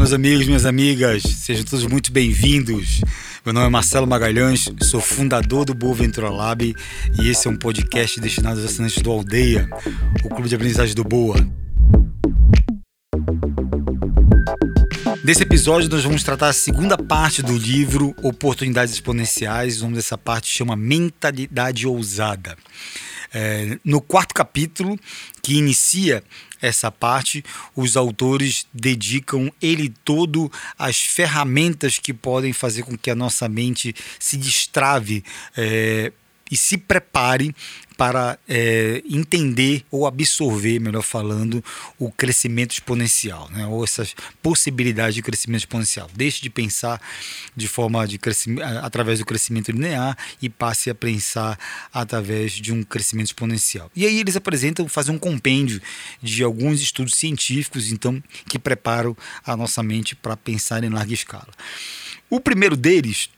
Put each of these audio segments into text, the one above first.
meus amigos, minhas amigas, sejam todos muito bem-vindos. Meu nome é Marcelo Magalhães, sou fundador do Boa Ventura Lab e esse é um podcast destinado aos assinantes do Aldeia, o clube de aprendizagem do Boa. Nesse episódio, nós vamos tratar a segunda parte do livro Oportunidades Exponenciais. O nome dessa parte chama Mentalidade Ousada. É, no quarto capítulo, que inicia essa parte, os autores dedicam ele todo às ferramentas que podem fazer com que a nossa mente se destrave é, e se prepare para é, entender ou absorver, melhor falando, o crescimento exponencial, né? ou essas possibilidades de crescimento exponencial. Deixe de pensar de forma de crescimento, através do crescimento linear e passe a pensar através de um crescimento exponencial. E aí eles apresentam, fazem um compêndio de alguns estudos científicos, então, que preparam a nossa mente para pensar em larga escala. O primeiro deles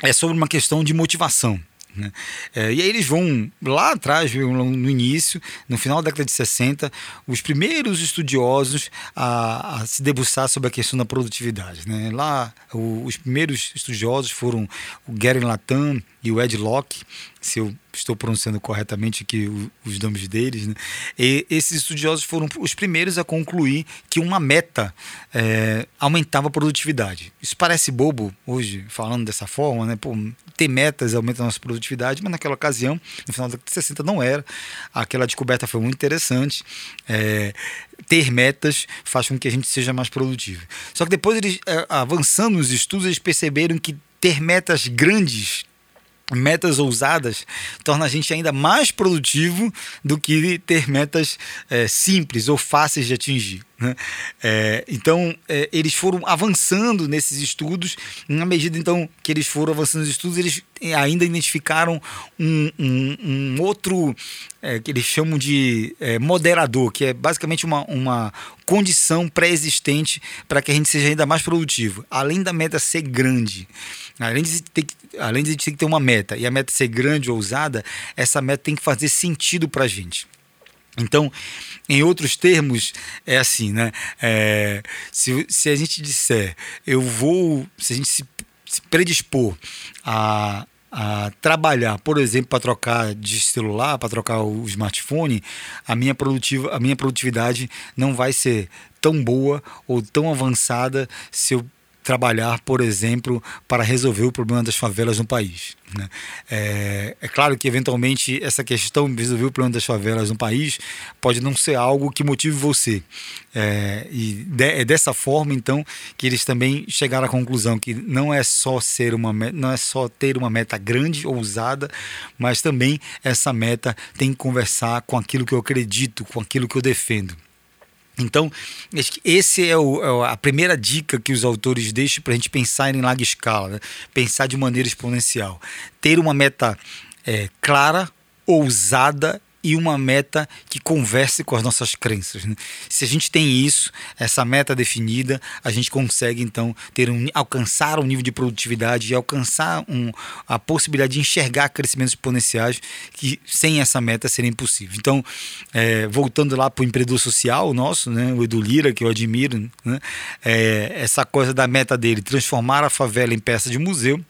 é sobre uma questão de motivação. Né? É, e aí eles vão lá atrás, no início, no final da década de 60, os primeiros estudiosos a, a se debruçar sobre a questão da produtividade. Né? Lá, o, os primeiros estudiosos foram o Gary Latam e o Ed Locke, se eu estou pronunciando corretamente aqui os nomes deles, né? e esses estudiosos foram os primeiros a concluir que uma meta é, aumentava a produtividade. Isso parece bobo hoje, falando dessa forma, né? Pô, ter metas aumenta a nossa produtividade, mas naquela ocasião, no final década de 60, não era. Aquela descoberta foi muito interessante. É, ter metas faz com que a gente seja mais produtivo. Só que depois, eles, é, avançando nos estudos, eles perceberam que ter metas grandes metas ousadas torna a gente ainda mais produtivo do que ter metas é, simples ou fáceis de atingir. Né? É, então, é, eles foram avançando nesses estudos, na medida então que eles foram avançando nos estudos, eles ainda identificaram um, um, um outro é, que eles chamam de é, moderador, que é basicamente uma, uma condição pré-existente para que a gente seja ainda mais produtivo. Além da meta ser grande, além de, ter, além de a gente ter que ter uma meta e a meta ser grande ou ousada, essa meta tem que fazer sentido para a gente. Então, em outros termos, é assim, né? É, se, se a gente disser, eu vou, se a gente se, se predispor a, a trabalhar, por exemplo, para trocar de celular, para trocar o smartphone, a minha, produtiva, a minha produtividade não vai ser tão boa ou tão avançada se eu trabalhar, por exemplo, para resolver o problema das favelas no país. Né? É, é, claro que, eventualmente, essa questão de resolver o problema das favelas no país pode não ser algo que motive você. É, e de, é dessa forma, então, que eles também chegaram à conclusão que não é só ser uma não é só ter uma meta grande, ousada, mas também essa meta tem que conversar com aquilo que eu acredito, com aquilo que eu defendo. Então, esse é, o, é a primeira dica que os autores deixam para a gente pensar em larga escala, né? pensar de maneira exponencial. Ter uma meta é, clara, ousada e uma meta que converse com as nossas crenças. Né? Se a gente tem isso, essa meta definida, a gente consegue então ter um, alcançar um nível de produtividade e alcançar um, a possibilidade de enxergar crescimentos exponenciais que sem essa meta seria impossível. Então, é, voltando lá para o empreendedor social nosso, né, o Edu Lira, que eu admiro, né, é, essa coisa da meta dele, transformar a favela em peça de museu,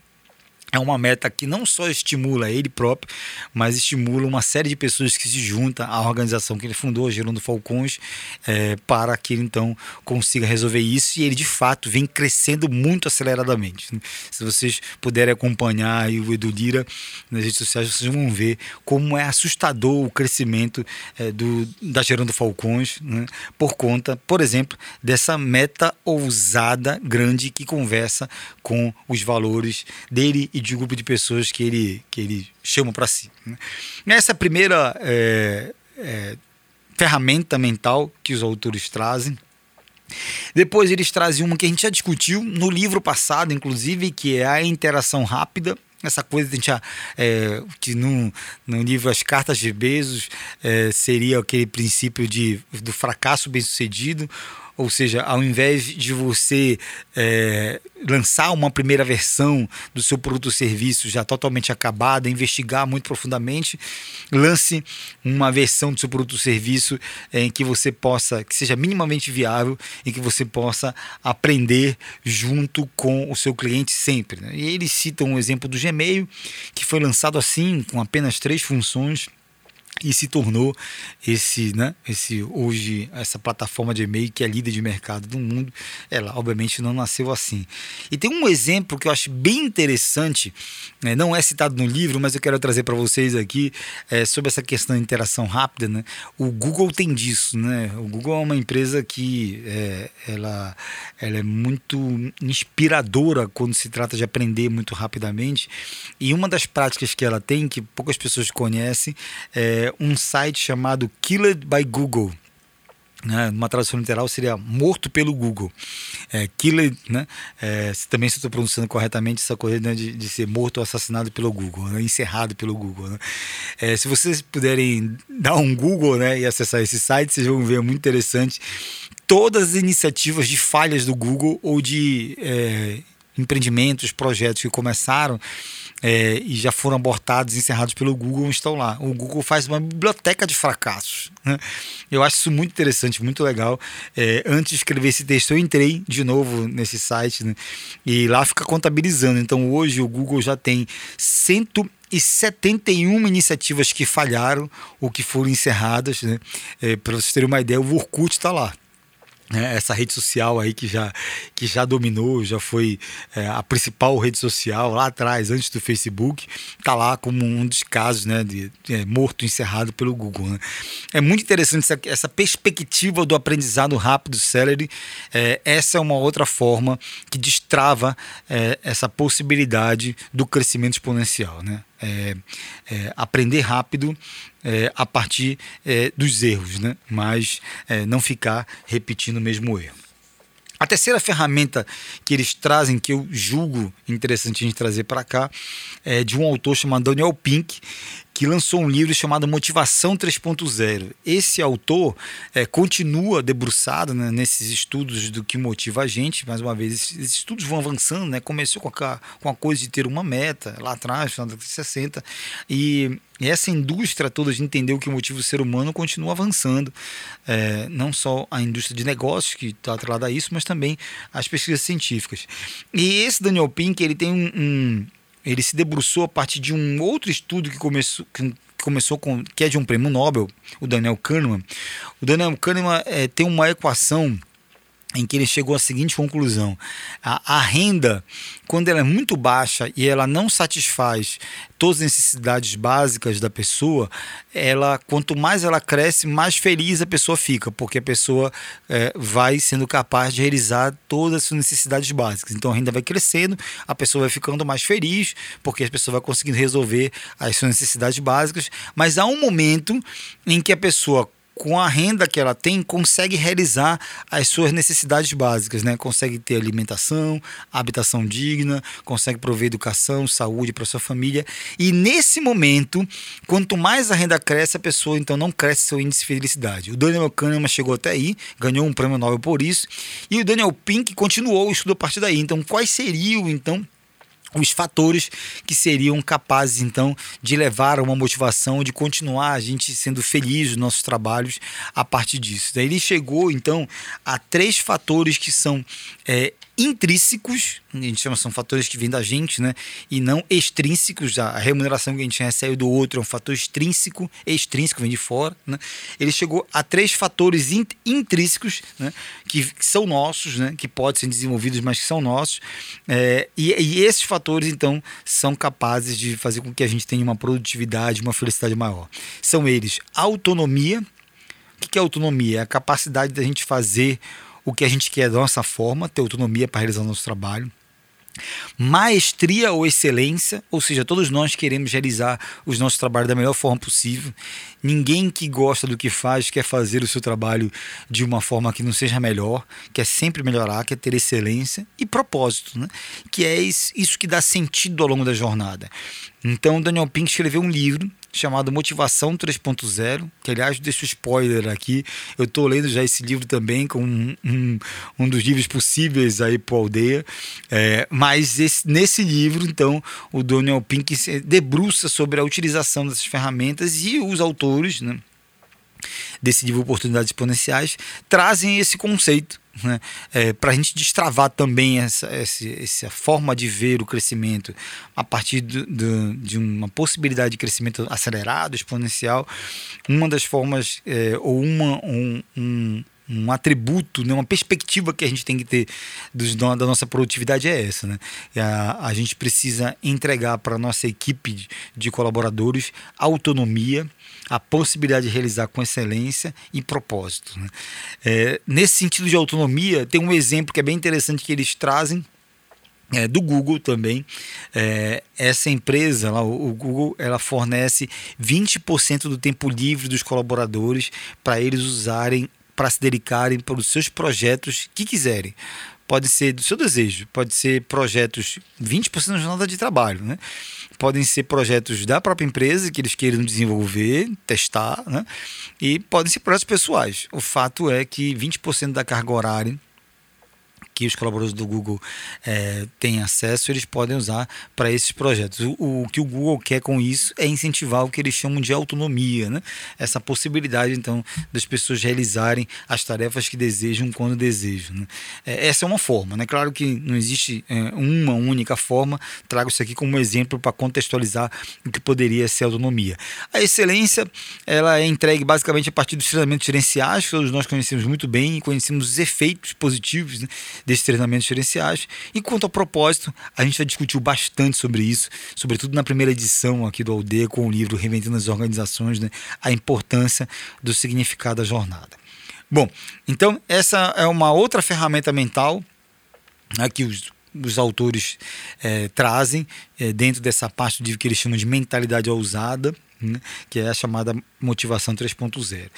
é uma meta que não só estimula ele próprio, mas estimula uma série de pessoas que se juntam à organização que ele fundou, Gerando Falcões, é, para que ele então consiga resolver isso e ele de fato vem crescendo muito aceleradamente. Se vocês puderem acompanhar o Edu Lira nas redes sociais, vocês vão ver como é assustador o crescimento é, do, da Gerando Falcões, né, por conta, por exemplo, dessa meta ousada, grande, que conversa com os valores dele e de um grupo de pessoas que ele, que ele chama para si. Né? Essa é a primeira é, é, ferramenta mental que os autores trazem. Depois eles trazem uma que a gente já discutiu no livro passado, inclusive, que é a interação rápida. Essa coisa gente já, é, que no, no livro As Cartas de Bezos é, seria aquele princípio de, do fracasso bem sucedido, Ou seja, ao invés de você é, lançar uma primeira versão do seu produto ou serviço já totalmente acabada, investigar muito profundamente, lance uma versão do seu produto ou serviço em que você possa, que seja minimamente viável, em que você possa aprender junto com o seu cliente sempre. Né? E eles citam um exemplo do Gmail, que foi lançado assim, com apenas três funções e se tornou esse, né, esse hoje essa plataforma de e-mail que é líder de mercado do mundo. Ela obviamente não nasceu assim. E tem um exemplo que eu acho bem interessante, né, não é citado no livro, mas eu quero trazer para vocês aqui é, sobre essa questão de interação rápida. Né? O Google tem disso, né? O Google é uma empresa que é, ela, ela é muito inspiradora quando se trata de aprender muito rapidamente. E uma das práticas que ela tem que poucas pessoas conhecem é um site chamado Killed by Google. Né, uma tradução literal seria morto pelo Google. É, né? É, também se estou pronunciando corretamente essa coisa né, de, de, ser morto ou assassinado pelo Google, né, encerrado pelo Google. Né? É, se vocês puderem dar um Google né, e acessar esse site, vocês vão ver é muito interessante todas as iniciativas de falhas do Google ou de é, empreendimentos, projetos que começaram é, e já foram abortados, encerrados pelo Google, estão lá. O Google faz uma biblioteca de fracassos. Né? Eu acho isso muito interessante, muito legal. É, antes de escrever esse texto, eu entrei de novo nesse site né? e lá fica contabilizando. Então hoje o Google já tem 171 iniciativas que falharam ou que foram encerradas. Né? É, Para vocês terem uma ideia, o Orkut está lá. É, essa rede social aí que já, que já dominou, já foi é, a principal rede social lá atrás, antes do Facebook, está lá como um dos casos né, de é, morto encerrado pelo Google. Né? É muito interessante essa, essa, perspectiva do aprendizado rápido celery. É, essa é uma outra forma que destrava é, essa possibilidade do crescimento exponencial. Né? É, é, aprender rápido é, a partir é, dos erros, né? mas é, não ficar repetindo o mesmo erro. A terceira ferramenta que eles trazem, que eu julgo interessante a gente trazer para cá, é de um autor chamado Daniel Pink, que lançou um livro chamado Motivação 3.0. Esse autor é, continua debruçado né, nesses estudos do que motiva a gente. Mais uma vez, esses estudos vão avançando, né? Começou com a, com a coisa de ter uma meta lá atrás, no final 60, e e essa indústria toda de entender o que motiva o ser humano continua avançando. É, não só a indústria de negócios, que está atrelada a isso, mas também as pesquisas científicas. E esse Daniel Pink, ele tem um, um ele se debruçou a partir de um outro estudo que começou, que começou com, que é de um prêmio Nobel, o Daniel Kahneman. O Daniel Kahneman é, tem uma equação em que ele chegou à seguinte conclusão: a, a, renda, quando ela é muito baixa e ela não satisfaz todas as necessidades básicas da pessoa, ela quanto mais ela cresce, mais feliz a pessoa fica, porque a pessoa é, vai sendo capaz de realizar todas as suas necessidades básicas. Então a renda vai crescendo, a pessoa vai ficando mais feliz, porque a pessoa vai conseguindo resolver as suas necessidades básicas. Mas há um momento em que a pessoa com a renda que ela tem, consegue realizar as suas necessidades básicas, né? Consegue ter alimentação, habitação digna, consegue prover educação, saúde para sua família. E nesse momento, quanto mais a renda cresce, a pessoa então não cresce seu índice de felicidade. O Daniel Kahneman chegou até aí, ganhou um prêmio Nobel por isso, e o Daniel Pink continuou o estudo a partir daí. Então, quais seriam então os fatores que seriam capazes então de levar a uma motivação de continuar a gente sendo feliz nos nossos trabalhos a partir disso. Daí ele chegou então a três fatores que são é, intrínsecos, a gente chama são fatores que vêm da gente, né? E não extrínsecos, a remuneração que a gente recebe do outro é um fator extrínseco, extrínseco vem de fora, né? Ele chegou a três fatores intrínsecos, né? Que, que, são nossos, né? Que podem ser desenvolvidos, mas que são nossos. É, e, e esses fatores, então, são capazes de fazer com que a gente tenha uma produtividade, uma felicidade maior. São eles autonomia. O que é autonomia? É a capacidade da gente fazer o que a gente quer da nossa forma, ter autonomia para realizar o nosso trabalho. Maestria ou excelência, ou seja, todos nós queremos realizar os nossos trabalhos da melhor forma possível. Ninguém que gosta do que faz quer fazer o seu trabalho de uma forma que não seja melhor, quer sempre melhorar, quer ter excelência e propósito, né? que é isso que dá sentido ao longo da jornada. Então, Daniel Pink escreveu um livro chamado Motivação 3.0, que aliás deixo spoiler aqui, eu estou lendo já esse livro também, com um, um, um dos livros possíveis aí para aldeia, é, mas esse, nesse livro, então, o Daniel Pink se debruça sobre a utilização dessas ferramentas e os autores, né, desse livro Oportunidades Exponenciais, trazem esse conceito né? É, para a gente destravar também essa, essa, essa, forma de ver o crescimento a partir do, do, de uma possibilidade de crescimento acelerado, exponencial, uma das formas é, ou uma, um, um um atributo, né, uma perspectiva que a gente tem que ter dos, da nossa produtividade é essa. Né? A, a gente precisa entregar para a nossa equipe de, de colaboradores autonomia, a possibilidade de realizar com excelência e propósito. Né? É, nesse sentido de autonomia, tem um exemplo que é bem interessante que eles trazem. É, do Google também. É, essa empresa, lá, o, Google, ela fornece 20% do tempo livre dos colaboradores para eles usarem, para se dedicarem para os seus projetos que quiserem pode ser do seu desejo, pode ser projetos 20% da jornada de trabalho, né? Podem ser projetos da própria empresa que eles queiram desenvolver, testar, né? e podem ser projetos pessoais. O fato é que 20% da carga horária que os colaboradores do Google é, têm acesso, eles podem usar para esses projetos. O, o, que o Google quer com isso é incentivar o que eles chamam de autonomia, né? essa possibilidade então das pessoas realizarem as tarefas que desejam quando desejam. Né? É, essa é uma forma, né? claro que não existe é, uma única forma, trago isso aqui como exemplo para contextualizar o que poderia ser autonomia. A excelência ela é entregue basicamente a partir dos treinamentos gerenciais, que todos nós conhecemos muito bem e conhecemos os efeitos positivos né? Desses treinamentos gerenciais. E quanto ao propósito, a gente já discutiu bastante sobre isso, sobretudo na primeira edição aqui do Aldeia com o livro Reinventando as Organizações, né, a importância do significado da jornada. Bom, então essa é uma outra ferramenta mental né, que os, os autores é, trazem é, dentro dessa parte livro que eles chamam de mentalidade ousada, né, que é a chamada motivação 3.0.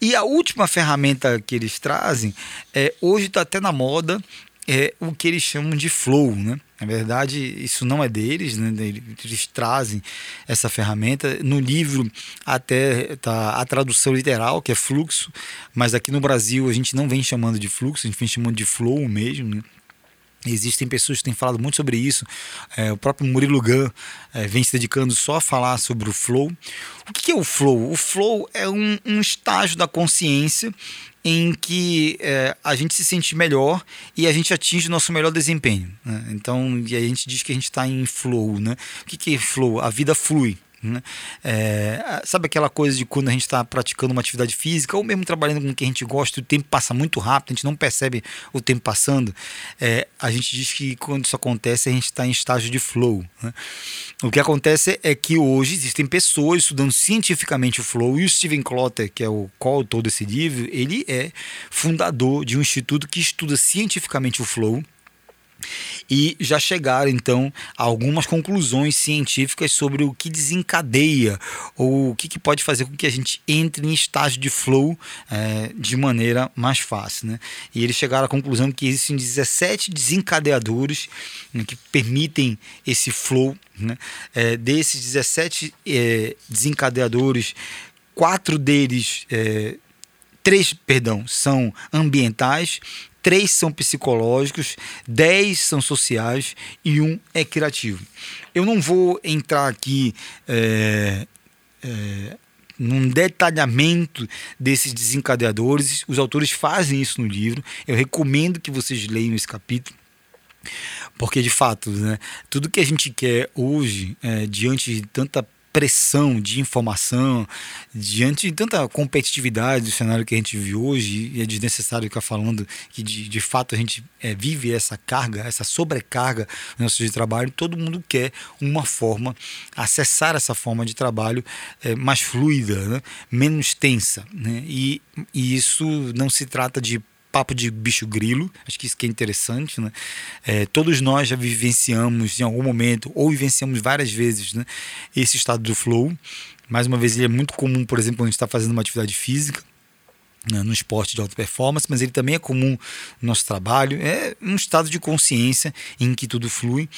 E a última ferramenta que eles trazem, é, hoje está até na moda, é o que eles chamam de flow, né? Na verdade, isso não é deles, né? eles trazem essa ferramenta. No livro até tá a tradução literal, que é fluxo, mas aqui no Brasil a gente não vem chamando de fluxo, a gente vem chamando de flow mesmo, né? Existem pessoas que têm falado muito sobre isso. É, o próprio Murilo Gun é, vem se dedicando só a falar sobre o flow. O que é o flow? O flow é um, um estágio da consciência em que é, a gente se sente melhor e a gente atinge o nosso melhor desempenho. Né? Então, e a gente diz que a gente está em flow. Né? O que, que é flow? A vida flui. Né? É, sabe aquela coisa de quando a gente está praticando uma atividade física ou mesmo trabalhando com o que a gente gosta, o tempo passa muito rápido, a gente não percebe o tempo passando. É, a gente diz que quando isso acontece, a gente está em estágio de flow. Né? O que acontece é que hoje existem pessoas estudando cientificamente o flow e o Steven Clotter, que é o coautor desse livro, ele é fundador de um instituto que estuda cientificamente o flow e já chegaram então a algumas conclusões científicas sobre o que desencadeia ou o que, que pode fazer com que a gente entre em estágio de flow é, de maneira mais fácil. Né? E eles chegaram à conclusão que existem 17 desencadeadores né, que permitem esse flow. Né? É, desses 17 é, desencadeadores, quatro deles é, três, perdão, são ambientais, três são psicológicos, dez são sociais e um é criativo. Eu não vou entrar aqui é, é, num detalhamento desses desencadeadores, os autores fazem isso no livro, eu recomendo que vocês leiam esse capítulo. Porque, de fato, né, tudo que a gente quer hoje, é, diante de tanta pressão de informação, diante de tanta competitividade do cenário que a gente vive hoje, e é desnecessário ficar falando que de, de fato a gente é, vive essa carga, essa sobrecarga no nosso de trabalho, todo mundo quer uma forma, acessar essa forma de trabalho é, mais fluida, né? menos tensa. Né? E, e isso não se trata de papo de bicho grilo, acho que isso que é interessante, né? É, todos nós já vivenciamos em algum momento, ou vivenciamos várias vezes, né? Esse estado do flow. Mais uma vez, ele é muito comum, por exemplo, quando a gente está fazendo uma atividade física. Né, no esporte de alta performance, mas ele também é comum no nosso trabalho. É um estado de consciência em que tudo flui.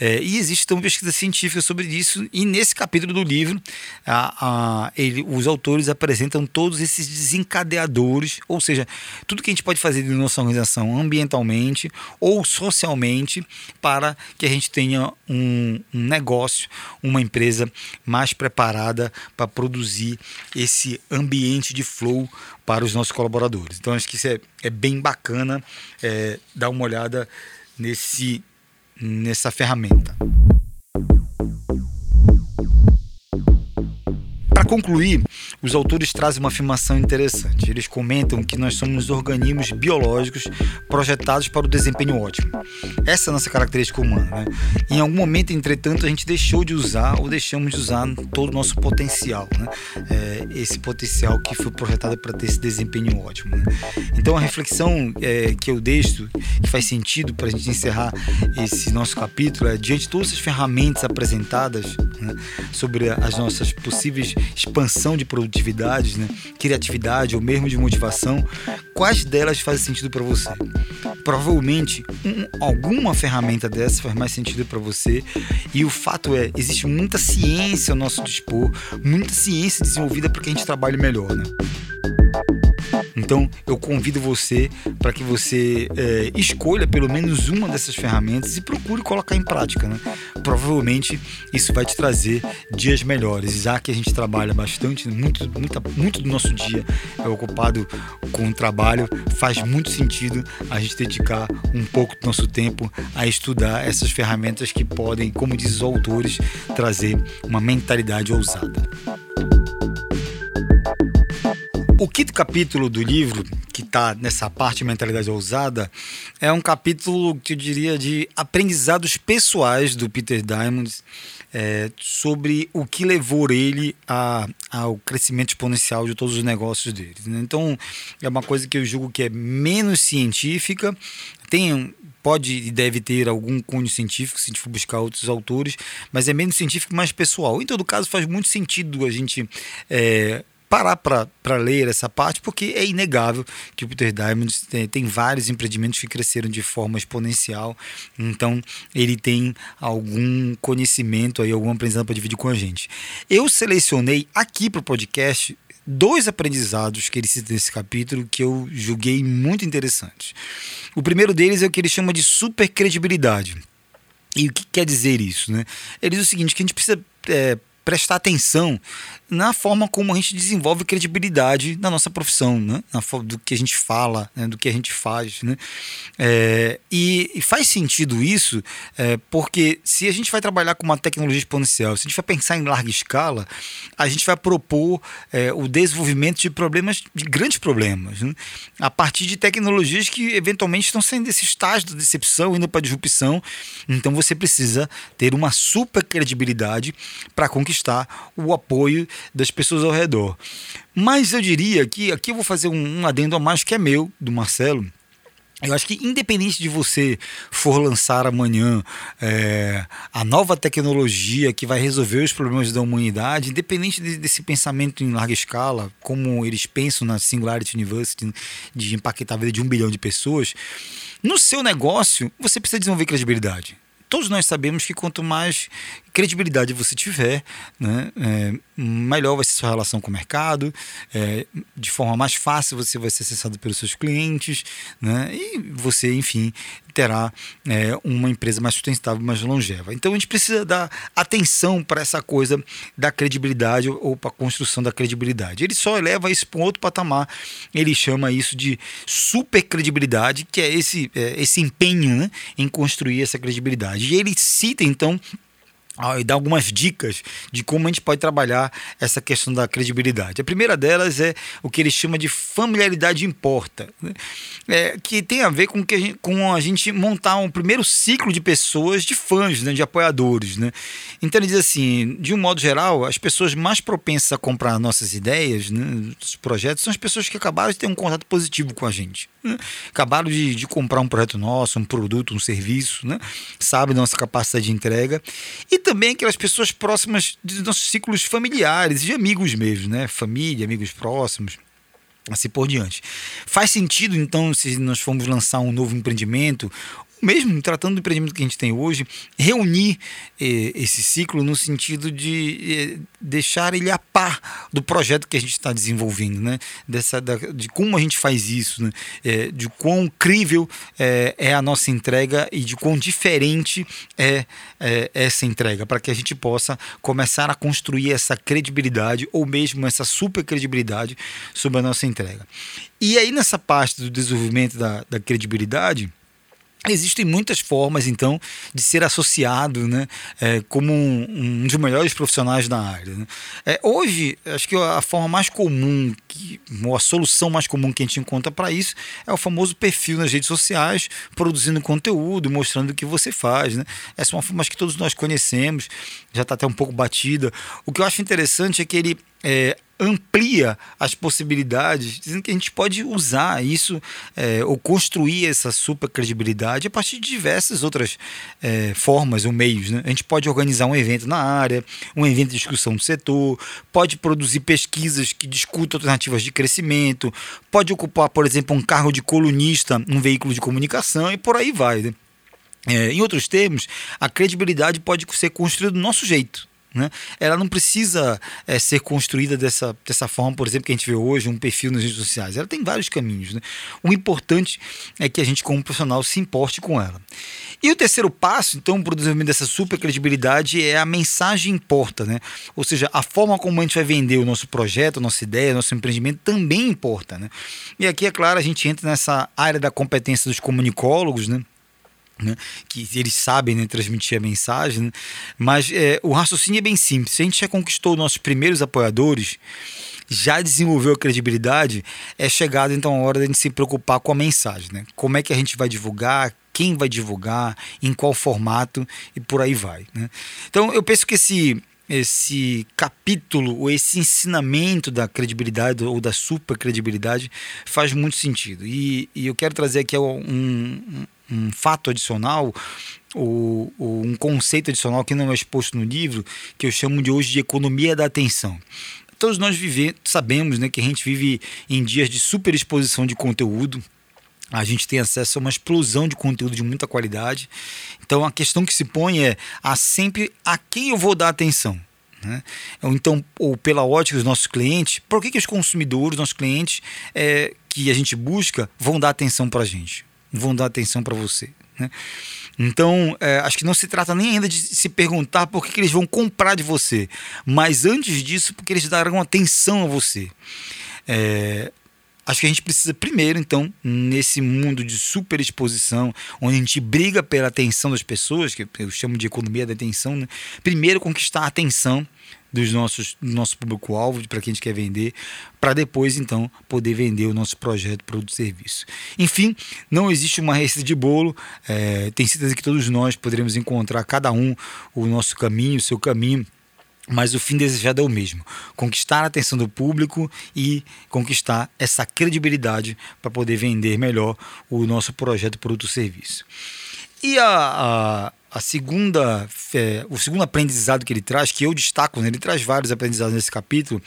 É, e existe então pesquisa científica sobre isso. E nesse capítulo do livro, a, a, ele, os autores apresentam todos esses desencadeadores, ou seja, tudo que a gente pode fazer de nossa organização ambientalmente ou socialmente para que a gente tenha um, um negócio, uma empresa mais preparada para produzir esse ambiente de flow para os nossos colaboradores. Então acho que isso é, é bem bacana é, dar uma olhada nesse, nessa ferramenta. Concluir, os autores trazem uma afirmação interessante. Eles comentam que nós somos organismos biológicos projetados para o desempenho ótimo. Essa é a nossa característica humana. Né? Em algum momento, entretanto, a gente deixou de usar ou deixamos de usar todo o nosso potencial. Né? É, esse potencial que foi projetado para ter esse desempenho ótimo. Né? Então, a reflexão é, que eu deixo, que faz sentido para a gente encerrar esse nosso capítulo, é diante de todas as ferramentas apresentadas né, sobre as nossas possíveis expansão de produtividade, né, criatividade ou mesmo de motivação, quais delas fazem sentido para você? Provavelmente um, alguma ferramenta dessa faz mais sentido para você e o fato é existe muita ciência ao nosso dispor, muita ciência desenvolvida para que a gente trabalhe melhor, né? Então eu convido você para que você é, escolha pelo menos uma dessas ferramentas e procure colocar em prática. Né? Provavelmente isso vai te trazer dias melhores, já que a gente trabalha bastante, muito, muita, muito do nosso dia é ocupado com o trabalho, faz muito sentido a gente dedicar um pouco do nosso tempo a estudar essas ferramentas que podem, como dizem os autores, trazer uma mentalidade ousada. O quinto capítulo do livro, que está nessa parte mentalidade ousada, é um capítulo que eu diria de aprendizados pessoais do Peter Diamond é, sobre o que levou ele a, ao crescimento exponencial de todos os negócios dele. Né? Então, é uma coisa que eu julgo que é menos científica, tem pode e deve ter algum cunho científico se a gente for buscar outros autores, mas é menos científico, mais pessoal. Em todo caso, faz muito sentido a gente é, parar para ler essa parte, porque é inegável que o Peter Diamond tem, tem, vários empreendimentos que cresceram de forma exponencial, então ele tem algum conhecimento aí, algum aprendizado para dividir com a gente. Eu selecionei aqui para o podcast dois aprendizados que ele cita nesse capítulo que eu julguei muito interessantes. O primeiro deles é o que ele chama de supercredibilidade. E o que quer dizer isso? Né? Ele diz o seguinte: que a gente precisa é, prestar atenção na forma como a gente desenvolve credibilidade na nossa profissão, né? na forma do que a gente fala, né? do que a gente faz. Né? É, e, e, faz sentido isso é, porque se a gente vai trabalhar com uma tecnologia exponencial, se a gente vai pensar em larga escala, a gente vai propor é, o desenvolvimento de problemas, de grandes problemas, né? a partir de tecnologias que eventualmente estão saindo desse estágio da decepção, indo para a disrupção. Então você precisa ter uma super credibilidade para conquistar o apoio das pessoas ao redor. Mas eu diria que aqui eu vou fazer um, um adendo a mais que é meu, do Marcelo. Eu acho que, independente de você for lançar amanhã é, a nova tecnologia que vai resolver os problemas da humanidade, independente de, desse pensamento em larga escala, como eles pensam na Singularity University, de impactar a vida de um bilhão de pessoas, no seu negócio você precisa desenvolver credibilidade todos nós sabemos que quanto mais credibilidade você tiver, né, é, melhor vai ser sua relação com o mercado, é, de forma mais fácil você vai ser acessado pelos seus clientes, né, e você, enfim, terá é, uma empresa mais sustentável, mais longeva. Então a gente precisa dar atenção para essa coisa da credibilidade ou para a construção da credibilidade. Ele só eleva isso para um outro patamar, ele chama isso de super credibilidade, que é esse, é, esse empenho né, em construir essa credibilidade. E ele cita então e dar algumas dicas de como a gente pode trabalhar essa questão da credibilidade. A primeira delas é o que ele chama de familiaridade importa, né? é, que tem a ver com, que a gente, com a gente montar um primeiro ciclo de pessoas, de fãs, né, de apoiadores. Né? Então ele diz assim, de um modo geral, as pessoas mais propensas a comprar nossas ideias, né, os projetos, são as pessoas que acabaram de ter um contato positivo com a gente. Né? Acabaram de, de comprar um projeto nosso, um produto, um serviço, né? sabem da nossa capacidade de entrega e também aquelas pessoas próximas dos nossos ciclos familiares e de amigos mesmo, né? Família, amigos próximos. assim por diante. Faz sentido, então, se nós formos lançar um novo empreendimento mesmo tratando do empreendimento que a gente tem hoje, reunir eh, esse ciclo no sentido de eh, deixar ele a par do projeto que a gente está desenvolvendo, né? Dessa, da, de como a gente faz isso, né? Eh, de quão crível eh, é a nossa entrega e de quão diferente é, é essa entrega, para que a gente possa começar a construir essa credibilidade ou mesmo essa super credibilidade sobre a nossa entrega. E aí, nessa parte do desenvolvimento da, da credibilidade, Existem muitas formas, então, de ser associado né, é, como um, um, dos melhores profissionais da área. Né? É, hoje, acho que a forma mais comum, que, ou a solução mais comum que a gente encontra para isso é o famoso perfil nas redes sociais, produzindo conteúdo, mostrando o que você faz. Né? Essa é uma forma que todos nós conhecemos, já está até um pouco batida. O que eu acho interessante é que ele é, amplia as possibilidades, dizendo que a gente pode usar isso é, ou construir essa super credibilidade a partir de diversas outras é, formas ou meios. Né? A gente pode organizar um evento na área, um evento de discussão do setor, pode produzir pesquisas que discutam alternativas de crescimento, pode ocupar, por exemplo, um cargo de colunista num veículo de comunicação e por aí vai. Né? É, em outros termos, a credibilidade pode ser construída do nosso jeito. Né? Ela não precisa é, ser construída dessa, dessa forma, por exemplo, que a gente vê hoje, um perfil nas redes sociais. Ela tem vários caminhos. Né? O importante é que a gente, como profissional, se importe com ela. E o terceiro passo, então, para o desenvolvimento dessa super credibilidade é a mensagem importa. Né? Ou seja, a forma como a gente vai vender o nosso projeto, a nossa ideia, o nosso empreendimento também importa. Né? E aqui, é claro, a gente entra nessa área da competência dos comunicólogos, né? Né? que eles sabem né, transmitir a mensagem, né? mas é, o raciocínio é bem simples. Se a gente já conquistou nossos primeiros apoiadores, já desenvolveu a credibilidade, é chegada então a hora de a gente se preocupar com a mensagem. Né? Como é que a gente vai divulgar, quem vai divulgar, em qual formato e por aí vai. Né? Então eu penso que esse esse capítulo ou esse ensinamento da credibilidade ou da super credibilidade faz muito sentido. E, e eu quero trazer aqui um, um fato adicional, ou, ou, um conceito adicional que não é exposto no livro, que eu chamo de hoje de economia da atenção. Todos nós vivemos, sabemos né, que a gente vive em dias de superexposição de conteúdo, a gente tem acesso a uma explosão de conteúdo de muita qualidade. Então a questão que se põe é a sempre a quem eu vou dar atenção. Né? Ou então, ou pela ótica dos nossos clientes, por que, que os consumidores, nossos clientes é, que a gente busca, vão dar atenção para a gente? Vão dar atenção para você. Né? Então, é, acho que não se trata nem ainda de se perguntar por que, que, eles vão comprar de você, mas antes disso, porque eles darão atenção a você. É, acho que a gente precisa primeiro, então, nesse mundo de superexposição, onde a gente briga pela atenção das pessoas, que eu chamo de economia da atenção, né? primeiro conquistar a atenção dos nossos, do nosso público-alvo, para quem a gente quer vender, para depois, então, poder vender o nosso projeto, produto, serviço. Enfim, não existe uma receita de bolo, é, tem certeza que todos nós poderemos encontrar, cada um, o nosso caminho, o seu caminho, mas o fim desejado é o mesmo: conquistar a atenção do público e conquistar essa credibilidade para poder vender melhor o nosso projeto, produto, serviço. E a, a a segunda, é, o segundo aprendizado que ele traz, que eu destaco, né, ele traz vários aprendizados nesse capítulo,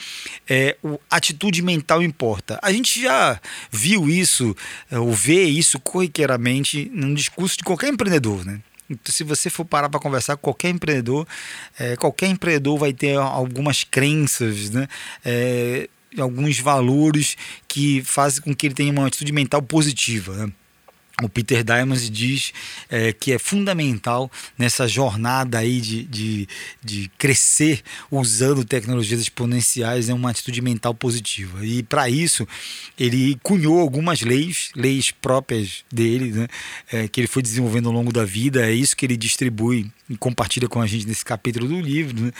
é o atitude mental importa. A gente já viu isso, é, ou vê isso corriqueiramente num discurso de qualquer empreendedor, né? Então, se você for parar para conversar com qualquer empreendedor, é, qualquer empreendedor vai ter algumas crenças, né? É, alguns valores que fazem com que ele tenha uma atitude mental positiva. Né? O Peter Diamond diz é, que é fundamental nessa jornada aí de, de, de crescer usando tecnologias exponenciais é uma atitude mental positiva. E para isso ele cunhou algumas leis, leis próprias dele, né, é, que ele foi desenvolvendo ao longo da vida. É isso que ele distribui e compartilha com a gente nesse capítulo do livro. Né?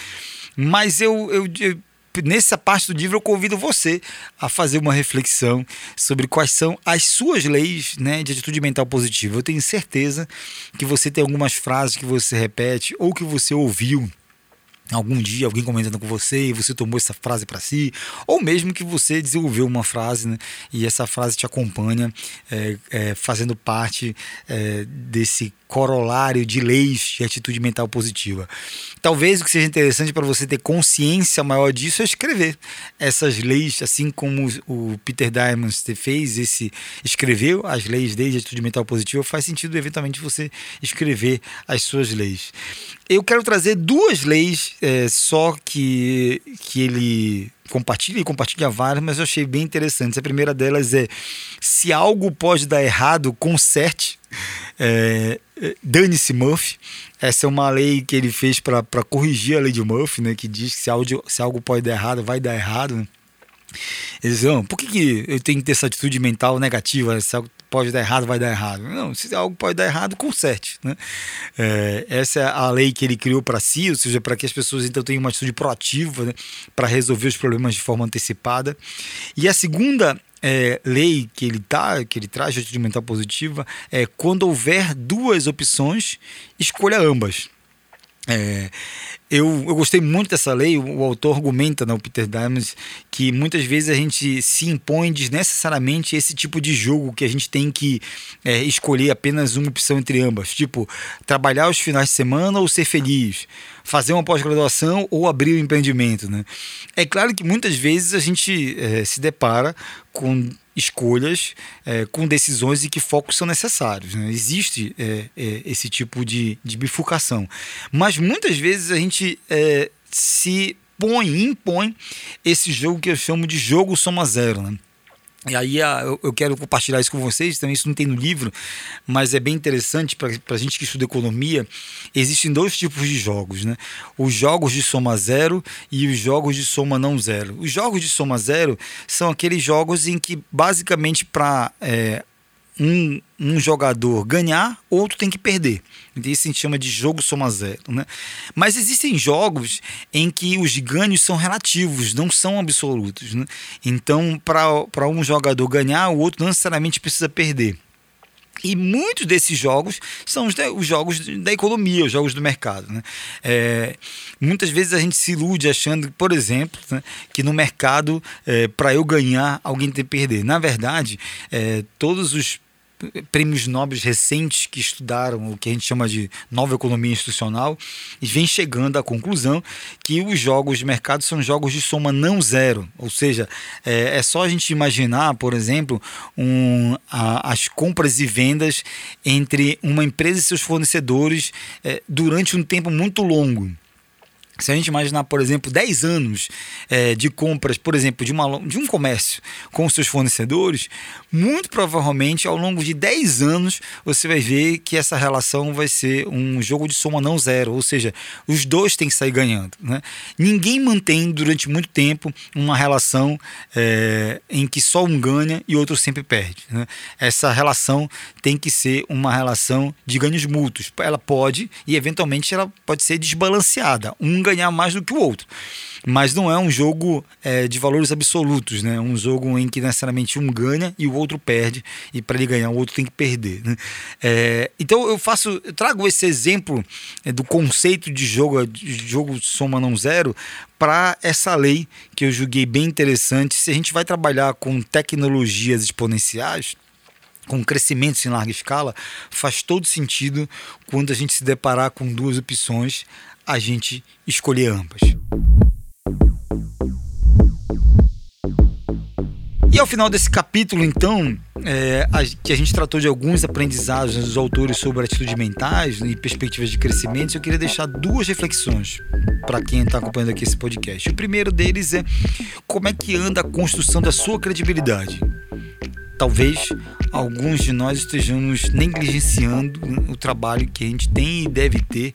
Mas eu, eu, eu nessa parte do livro eu convido você a fazer uma reflexão sobre quais são as suas leis né, de atitude mental positiva. Eu tenho certeza que você tem algumas frases que você repete ou que você ouviu algum dia alguém comentando com você e você tomou essa frase para si, ou mesmo que você desenvolveu uma frase né, e essa frase te acompanha, é, é, fazendo parte é, desse corolário de leis de atitude mental positiva. Talvez o que seja interessante para você ter consciência maior disso é escrever essas leis, assim como o Peter Diamond fez, esse escreveu as leis de atitude mental positiva, faz sentido eventualmente você escrever as suas leis. Eu quero trazer duas leis é, só que, que ele compartilha e compartilha várias, mas eu achei bem interessante. A primeira delas é: se algo pode dar errado, conserte. É, é, Dane-se Murphy. Essa é uma lei que ele fez para corrigir a lei de Murphy, né, que diz que se algo, se algo pode dar errado, vai dar errado. Né? Eles dizem, por que, que eu tenho que ter essa atitude mental negativa? Se algo pode dar errado, vai dar errado. Não, se algo pode dar errado, conserte. Né? É, essa é a lei que ele criou para si, ou seja, para que as pessoas então tenham uma atitude proativa né, para resolver os problemas de forma antecipada. E a segunda é, lei que ele tá, que ele traz de atitude mental positiva é quando houver duas opções, escolha ambas. É, eu, eu gostei muito dessa lei. O, o autor argumenta, né, o Peter Diamond, que muitas vezes a gente se impõe desnecessariamente esse tipo de jogo que a gente tem que é, escolher apenas uma opção entre ambas. Tipo, trabalhar os finais de semana ou ser feliz, fazer uma pós-graduação ou abrir um empreendimento. Né? É claro que muitas vezes a gente é, se depara com escolhas, é, com decisões e que focos são necessários. Né? Existe é, é, esse tipo de, de bifurcação. Mas muitas vezes a gente é, se põe, impõe esse jogo que eu chamo de jogo soma zero. Né? E aí eu quero compartilhar isso com vocês, também isso não tem no livro, mas é bem interessante para a gente que estuda economia. Existem dois tipos de jogos, né? Os jogos de soma zero e os jogos de soma não zero. Os jogos de soma zero são aqueles jogos em que basicamente para é, um, um jogador ganhar, outro tem que perder. Então, isso a gente chama de jogo soma zero. Né? Mas existem jogos em que os ganhos são relativos, não são absolutos. Né? Então, para um jogador ganhar, o outro não necessariamente precisa perder. E muitos desses jogos são os, os, jogos da economia, os jogos do mercado. Né? É, muitas vezes a gente se ilude achando, por exemplo, né, que no mercado, é, para eu ganhar, alguém tem que perder. Na verdade, é, todos os prêmios nobres recentes que estudaram o que a gente chama de nova economia institucional e vem chegando à conclusão que os jogos de mercado são jogos de soma não zero, ou seja, é, é só a gente imaginar, por exemplo, um, a, as compras e vendas entre uma empresa e seus fornecedores é, durante um tempo muito longo. Se a gente imaginar, por exemplo, 10 anos é, de compras, por exemplo, de, uma, de um comércio com seus fornecedores, muito provavelmente ao longo de 10 anos você vai ver que essa relação vai ser um jogo de soma não zero, ou seja, os dois têm que sair ganhando. Né? Ninguém mantém durante muito tempo uma relação é, em que só um ganha e outro sempre perde. Né? Essa relação tem que ser uma relação de ganhos mútuos. Ela pode e eventualmente ela pode ser desbalanceada. Um ganhar mais do que o outro. Mas não é um jogo é, de valores absolutos, né? Um jogo em que necessariamente um ganha e o outro perde, e para ele ganhar, o outro tem que perder. Né? É, então eu faço, eu trago esse exemplo é, do conceito de jogo, de jogo soma não zero, para essa lei que eu julguei bem interessante. Se a gente vai trabalhar com tecnologias exponenciais, com crescimentos em larga escala, faz todo sentido quando a gente se deparar com duas opções, a gente escolher ambas. E ao final desse capítulo, então, é, a, que a gente tratou de alguns aprendizados dos autores sobre atitudes mentais e perspectivas de crescimento, eu queria deixar duas reflexões para quem está acompanhando aqui esse podcast. O primeiro deles é como é que anda a construção da sua credibilidade. Talvez alguns de nós estejamos negligenciando o trabalho que a gente tem e deve ter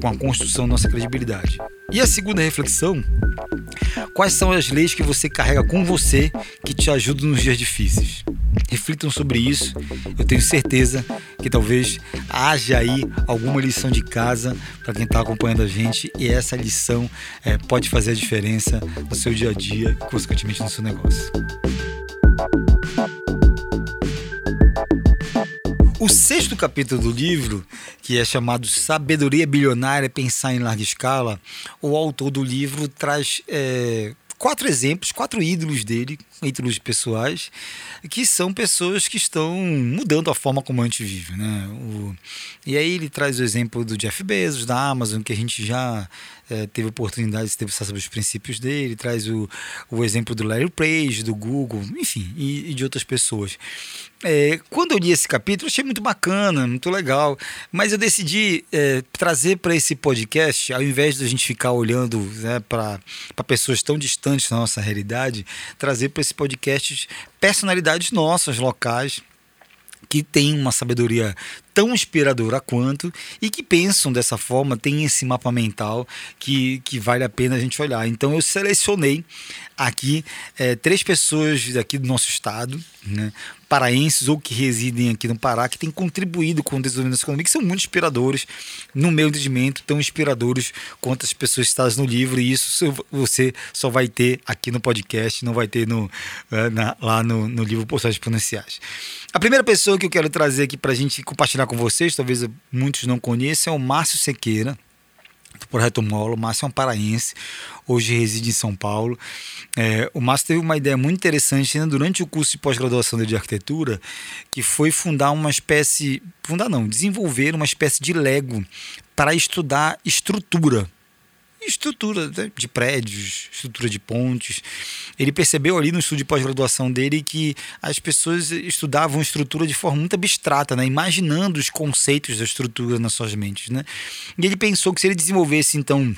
com a construção da nossa credibilidade. E a segunda reflexão: quais são as leis que você carrega com você que te ajudam nos dias difíceis? Reflitam sobre isso. Eu tenho certeza que talvez haja aí alguma lição de casa para quem está acompanhando a gente e essa lição é, pode fazer a diferença no seu dia a dia e, consequentemente, no seu negócio. O sexto capítulo do livro, que é chamado Sabedoria Bilionária Pensar em Larga Escala, o autor do livro traz é, quatro exemplos, quatro ídolos dele, ídolos pessoais, que são pessoas que estão mudando a forma como a gente vive. Né? O, e aí ele traz o exemplo do Jeff Bezos, da Amazon, que a gente já é, teve oportunidade de conversar sobre os princípios dele, traz o, o exemplo do Larry Page, do Google, enfim, e, e de outras pessoas. É, quando eu li esse capítulo, achei muito bacana, muito legal, mas eu decidi é, trazer para esse podcast, ao invés de a gente ficar olhando né, para pessoas tão distantes da nossa realidade, trazer para esse podcast personalidades nossas, locais, que têm uma sabedoria tão inspiradora quanto e que pensam dessa forma, tem esse mapa mental que, que vale a pena a gente olhar. Então eu selecionei aqui é, três pessoas daqui do nosso estado, né, paraenses ou que residem aqui no Pará, que têm contribuído com o desenvolvimento econômico, que são muito inspiradores, no meu entendimento, tão inspiradores quanto as pessoas citadas no livro, e isso você só vai ter aqui no podcast, não vai ter no, é, na, lá no, no livro Postagens Exponenciais. A primeira pessoa que eu quero trazer aqui para a gente compartilhar com vocês, talvez muitos não conheçam, é o Márcio Sequeira, do Projeto Molo. O Márcio é um paraense, hoje reside em São Paulo. É, o Márcio teve uma ideia muito interessante durante o curso de pós-graduação de arquitetura, que foi fundar uma espécie, fundar não, desenvolver uma espécie de Lego para estudar estrutura estrutura né, de prédios, estrutura de pontes. Ele percebeu ali no estudo de pós-graduação dele que as pessoas estudavam estrutura de forma muito abstrata, né? imaginando os conceitos da estrutura nas suas mentes. Né? E ele pensou que se ele desenvolvesse, então,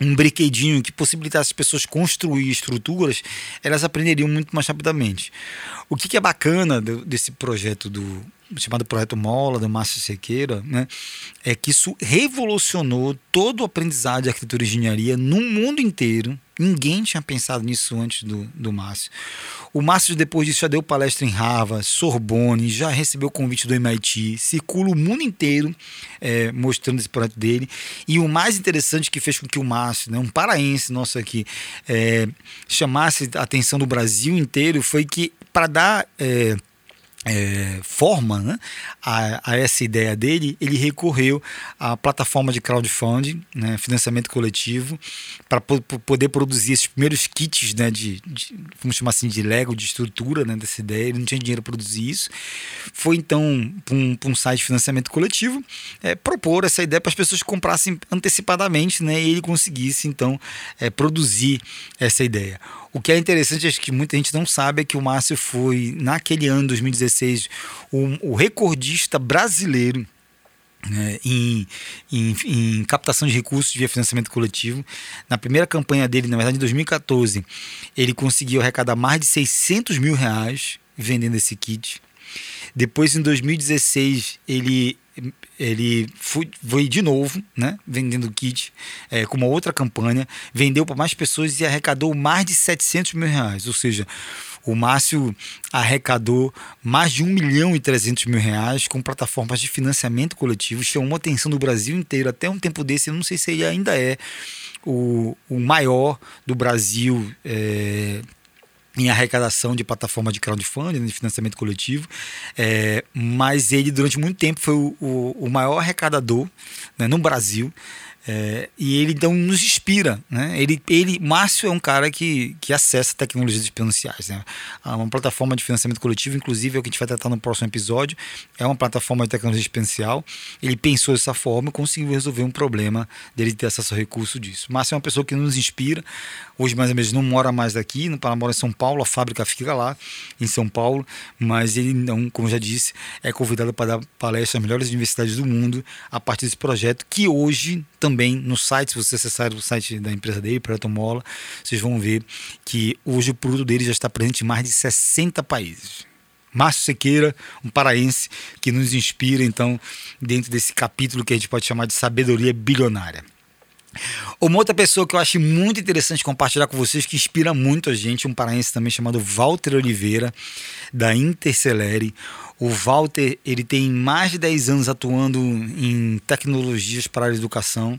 um brinquedinho que possibilitasse as pessoas construir estruturas, elas aprenderiam muito mais rapidamente. O que, que é bacana desse projeto do chamado Projeto Mola, do Márcio Sequeira, né, é que isso revolucionou todo o aprendizado de arquitetura e engenharia no mundo inteiro. Ninguém tinha pensado nisso antes do, do Márcio. O Márcio, depois disso, já deu palestra em Harvard, Sorbonne, já recebeu convite do MIT, circula o mundo inteiro é, mostrando esse projeto dele. E o mais interessante que fez com que o Márcio, né, um paraense nosso aqui, é, chamasse a atenção do Brasil inteiro foi que, para dar. É, é, forma né, a, a, essa ideia dele, ele recorreu à plataforma de crowdfunding, né, financiamento coletivo, para poder produzir esses primeiros kits né, de, de, vamos chamar assim, de Lego, de estrutura né, dessa ideia. Ele não tinha dinheiro para produzir isso. Foi então para um, um, site de financiamento coletivo é, propor essa ideia para as pessoas comprassem antecipadamente né, e ele conseguisse então é, produzir essa ideia. O que é interessante, acho que muita gente não sabe, é que o Márcio foi, naquele ano, 2016, o, o recordista brasileiro né, em, em, em, captação de recursos via financiamento coletivo. Na primeira campanha dele, na verdade, em 2014, ele conseguiu arrecadar mais de 600 mil reais vendendo esse kit. Depois, em 2016, ele ele foi, foi de novo, né, vendendo kit é, com uma outra campanha, vendeu para mais pessoas e arrecadou mais de 700 mil reais. Ou seja, o Márcio arrecadou mais de 1 milhão e 300 mil reais com plataformas de financiamento coletivo, chamou a atenção do Brasil inteiro. Até um tempo desse, eu não sei se ele ainda é o, o maior do Brasil. É, em arrecadação de plataforma de crowdfunding, né, de financiamento coletivo, é, mas ele durante muito tempo foi o, o, o maior arrecadador né, no Brasil é, e ele então nos inspira, né? Ele, ele, Márcio é um cara que, que acessa tecnologias exponenciais, né? Uma plataforma de financiamento coletivo, inclusive é o que a gente vai tratar no próximo episódio, é uma plataforma de tecnologia exponencial. Ele pensou dessa forma e conseguiu resolver um problema dele ter acesso ao recurso disso. Márcio é uma pessoa que nos inspira. Hoje mais ou menos não mora mais daqui, no Paraná mora em São Paulo, a fábrica fica lá em São Paulo, mas ele não, como já disse, é convidado para dar palestra nas melhores universidades do mundo a partir desse projeto que hoje também no site, se você acessar o site da empresa dele, Projeto Mola, vocês vão ver que hoje o produto dele já está presente em mais de 60 países. Márcio Sequeira, um paraense que nos inspira, então, dentro desse capítulo que a gente pode chamar de sabedoria bilionária. Uma outra pessoa que eu acho muito interessante compartilhar com vocês, que inspira muito a gente, um paraense também chamado Walter Oliveira, da Intercelere. O Walter ele tem mais de 10 anos atuando em tecnologias para a educação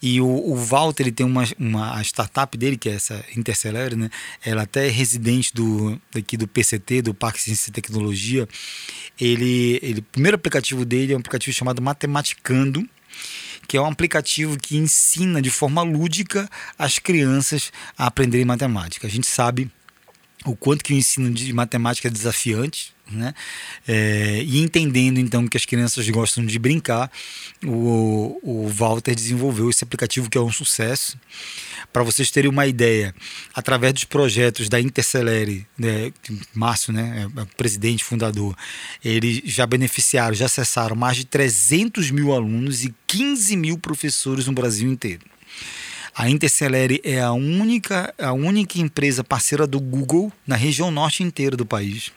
E o, o Walter ele tem uma, uma a startup dele, que é essa Intercelera, né? Ela até é residente do, aqui do PCT, do Parque Ciência e Tecnologia. Ele, ele, o primeiro aplicativo dele é um aplicativo chamado Matematicando que é um aplicativo que ensina de forma lúdica as crianças a aprenderem matemática. A gente sabe o quanto que o ensino de matemática é desafiante, né? É, e entendendo então que as crianças gostam de brincar, o, o Walter desenvolveu esse aplicativo que é um sucesso. Para vocês terem uma ideia, através dos projetos da Intercelere, né, Márcio, né, é o presidente, fundador, eles já beneficiaram, já acessaram mais de 300 mil alunos e 15 mil professores no Brasil inteiro. A Intercelere é a única, a única empresa parceira do Google na região norte inteira do país.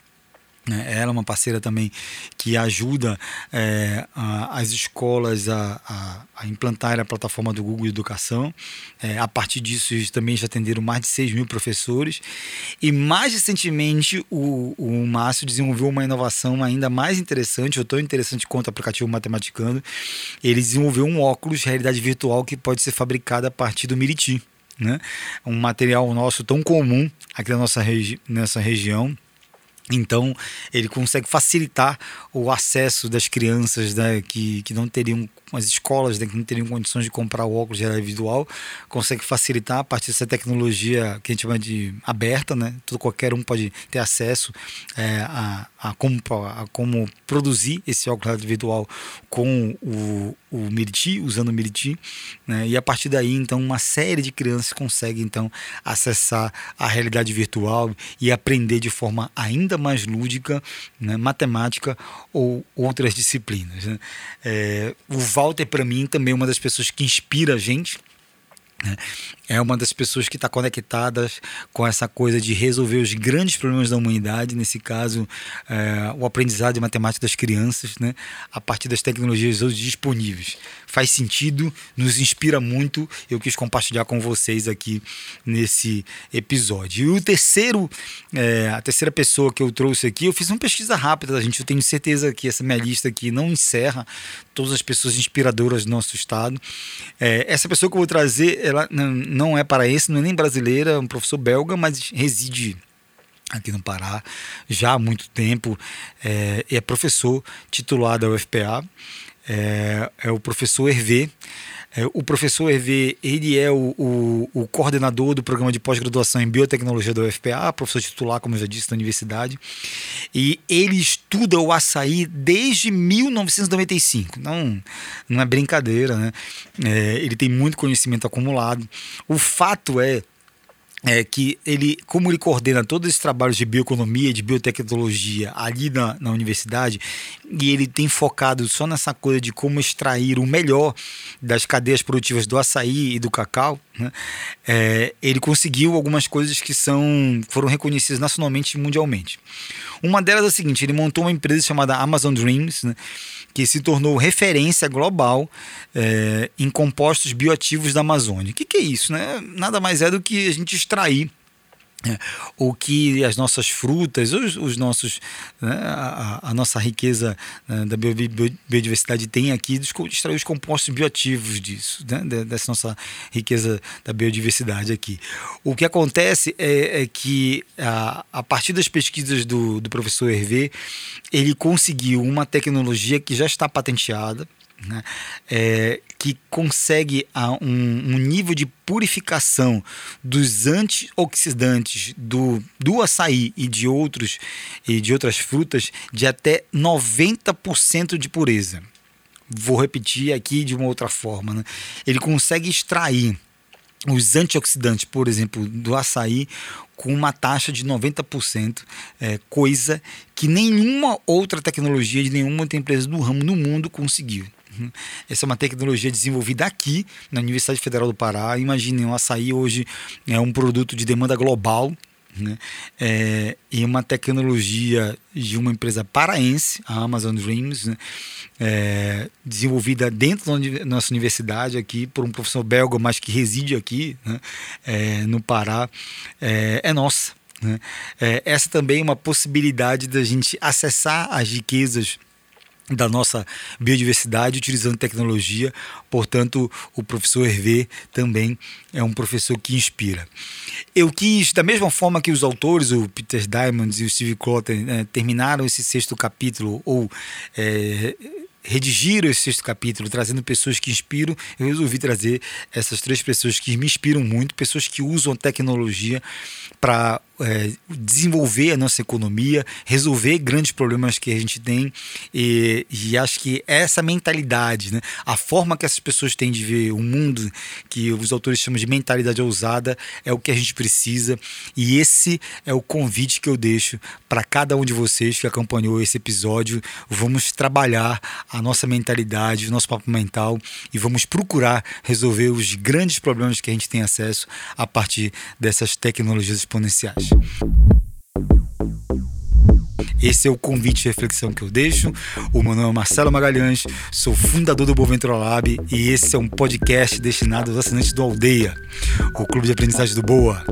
Né? Ela é uma parceira também que ajuda é, a, as escolas a, a, a, implantar a plataforma do Google Educação. É, a partir disso, eles também já atenderam mais de 6 mil professores. E mais recentemente, o, o Márcio desenvolveu uma inovação ainda mais interessante, ou tão interessante quanto o aplicativo Matematicando. Ele desenvolveu um óculos de realidade virtual que pode ser fabricado a partir do Miriti. Né? Um material nosso tão comum aqui na nossa, regi nessa região então, ele consegue facilitar o acesso das crianças né, que, que não teriam as escolas né, que não teriam condições de comprar o óculos de realidade visual, consegue facilitar a partir dessa tecnologia que a gente chama de aberta, né? Todo, qualquer um pode ter acesso é, a, a, como, a como produzir esse óculos de realidade virtual com o, o Miriti, usando o Miriti, né? E a partir daí, então, uma série de crianças consegue, então, acessar a realidade virtual e aprender de forma ainda mais lúdica, né? matemática ou outras disciplinas. Né? É, o Walter, para mim, também é uma das pessoas que inspira a gente. Né? É uma das pessoas que está conectada com essa coisa de resolver os grandes problemas da humanidade, nesse caso, é, o aprendizado de matemática das crianças, né? a partir das tecnologias hoje disponíveis. Faz sentido, nos inspira muito. Eu quis compartilhar com vocês aqui nesse episódio. E o terceiro, é, a terceira pessoa que eu trouxe aqui, eu fiz uma pesquisa rápida, gente. Eu tenho certeza que essa minha lista aqui não encerra todas as pessoas inspiradoras do nosso estado. É, essa pessoa que eu vou trazer, ela não é paraense, não é nem brasileira, é um professor belga, mas reside aqui no Pará já há muito tempo. É, é professor titular da UFPA, é, é o professor Hervé. É, o professor Hervé, ele é o, o, o coordenador do programa de pós-graduação em biotecnologia da UFPA, professor titular, como eu já disse, da universidade. E ele estuda o açaí desde 1995. Não, não é brincadeira, né? É, ele tem muito conhecimento acumulado. O fato é é, que ele, como ele coordena todos esses trabalhos de bioeconomia, de biotecnologia ali na, na universidade, e ele tem focado só nessa coisa de como extrair o melhor das cadeias produtivas do açaí e do cacau, né? é, ele conseguiu algumas coisas que são foram reconhecidas nacionalmente e mundialmente. Uma delas é a seguinte: ele montou uma empresa chamada Amazon Dreams, né? que se tornou referência global é, em compostos bioativos da Amazônia. O que, que é isso? Né? Nada mais é do que a gente extrair o que as nossas frutas, os, os nossos, né, a, a, nossa riqueza né, da biodiversidade tem aqui, extrair os compostos bioativos disso, né, dessa nossa riqueza da biodiversidade aqui. O que acontece é, é que a, a, partir das pesquisas do, do professor Hervé, ele conseguiu uma tecnologia que já está patenteada, né, é, que consegue um, um, nível de purificação dos antioxidantes do, do açaí e de, outros, e de outras frutas de até 90% de pureza. Vou repetir aqui de uma outra forma. Né? Ele consegue extrair os antioxidantes, por exemplo, do açaí, com uma taxa de 90%, é, coisa que nenhuma outra tecnologia de nenhuma outra empresa do ramo no mundo conseguiu. Uhum. Essa é uma tecnologia desenvolvida aqui na Universidade Federal do Pará. Imaginem, o açaí hoje é um produto de demanda global. Né? É, e uma tecnologia de uma empresa paraense, a Amazon Dreams, né? é, desenvolvida dentro da nossa universidade aqui por um professor belga, mas que reside aqui né? é, no Pará, é, é nossa. Né? É, essa também é uma possibilidade da gente acessar as riquezas da nossa biodiversidade utilizando tecnologia. Portanto, o professor Hervé também é um professor que inspira. Eu quis, da mesma forma que os autores, o Peter Diamond e o Steve Clotten, né, terminaram esse sexto capítulo ou é, redigiram esse sexto capítulo, trazendo pessoas que inspiram, eu resolvi trazer essas três pessoas que me inspiram muito, pessoas que usam tecnologia para é, desenvolver a nossa economia, resolver grandes problemas que a gente tem. E, e, acho que essa mentalidade, né, a forma que essas pessoas têm de ver o mundo, que os autores chamam de mentalidade ousada, é o que a gente precisa. E esse é o convite que eu deixo para cada um de vocês que acompanhou esse episódio. Vamos trabalhar a nossa mentalidade, o nosso papo mental e vamos procurar resolver os grandes problemas que a gente tem acesso a partir dessas tecnologias exponenciais. Esse é o convite de reflexão que eu deixo. O meu nome é Marcelo Magalhães, sou fundador do Boventura Lab e esse é um podcast destinado aos assinantes do Aldeia, o clube de aprendizagem do Boa.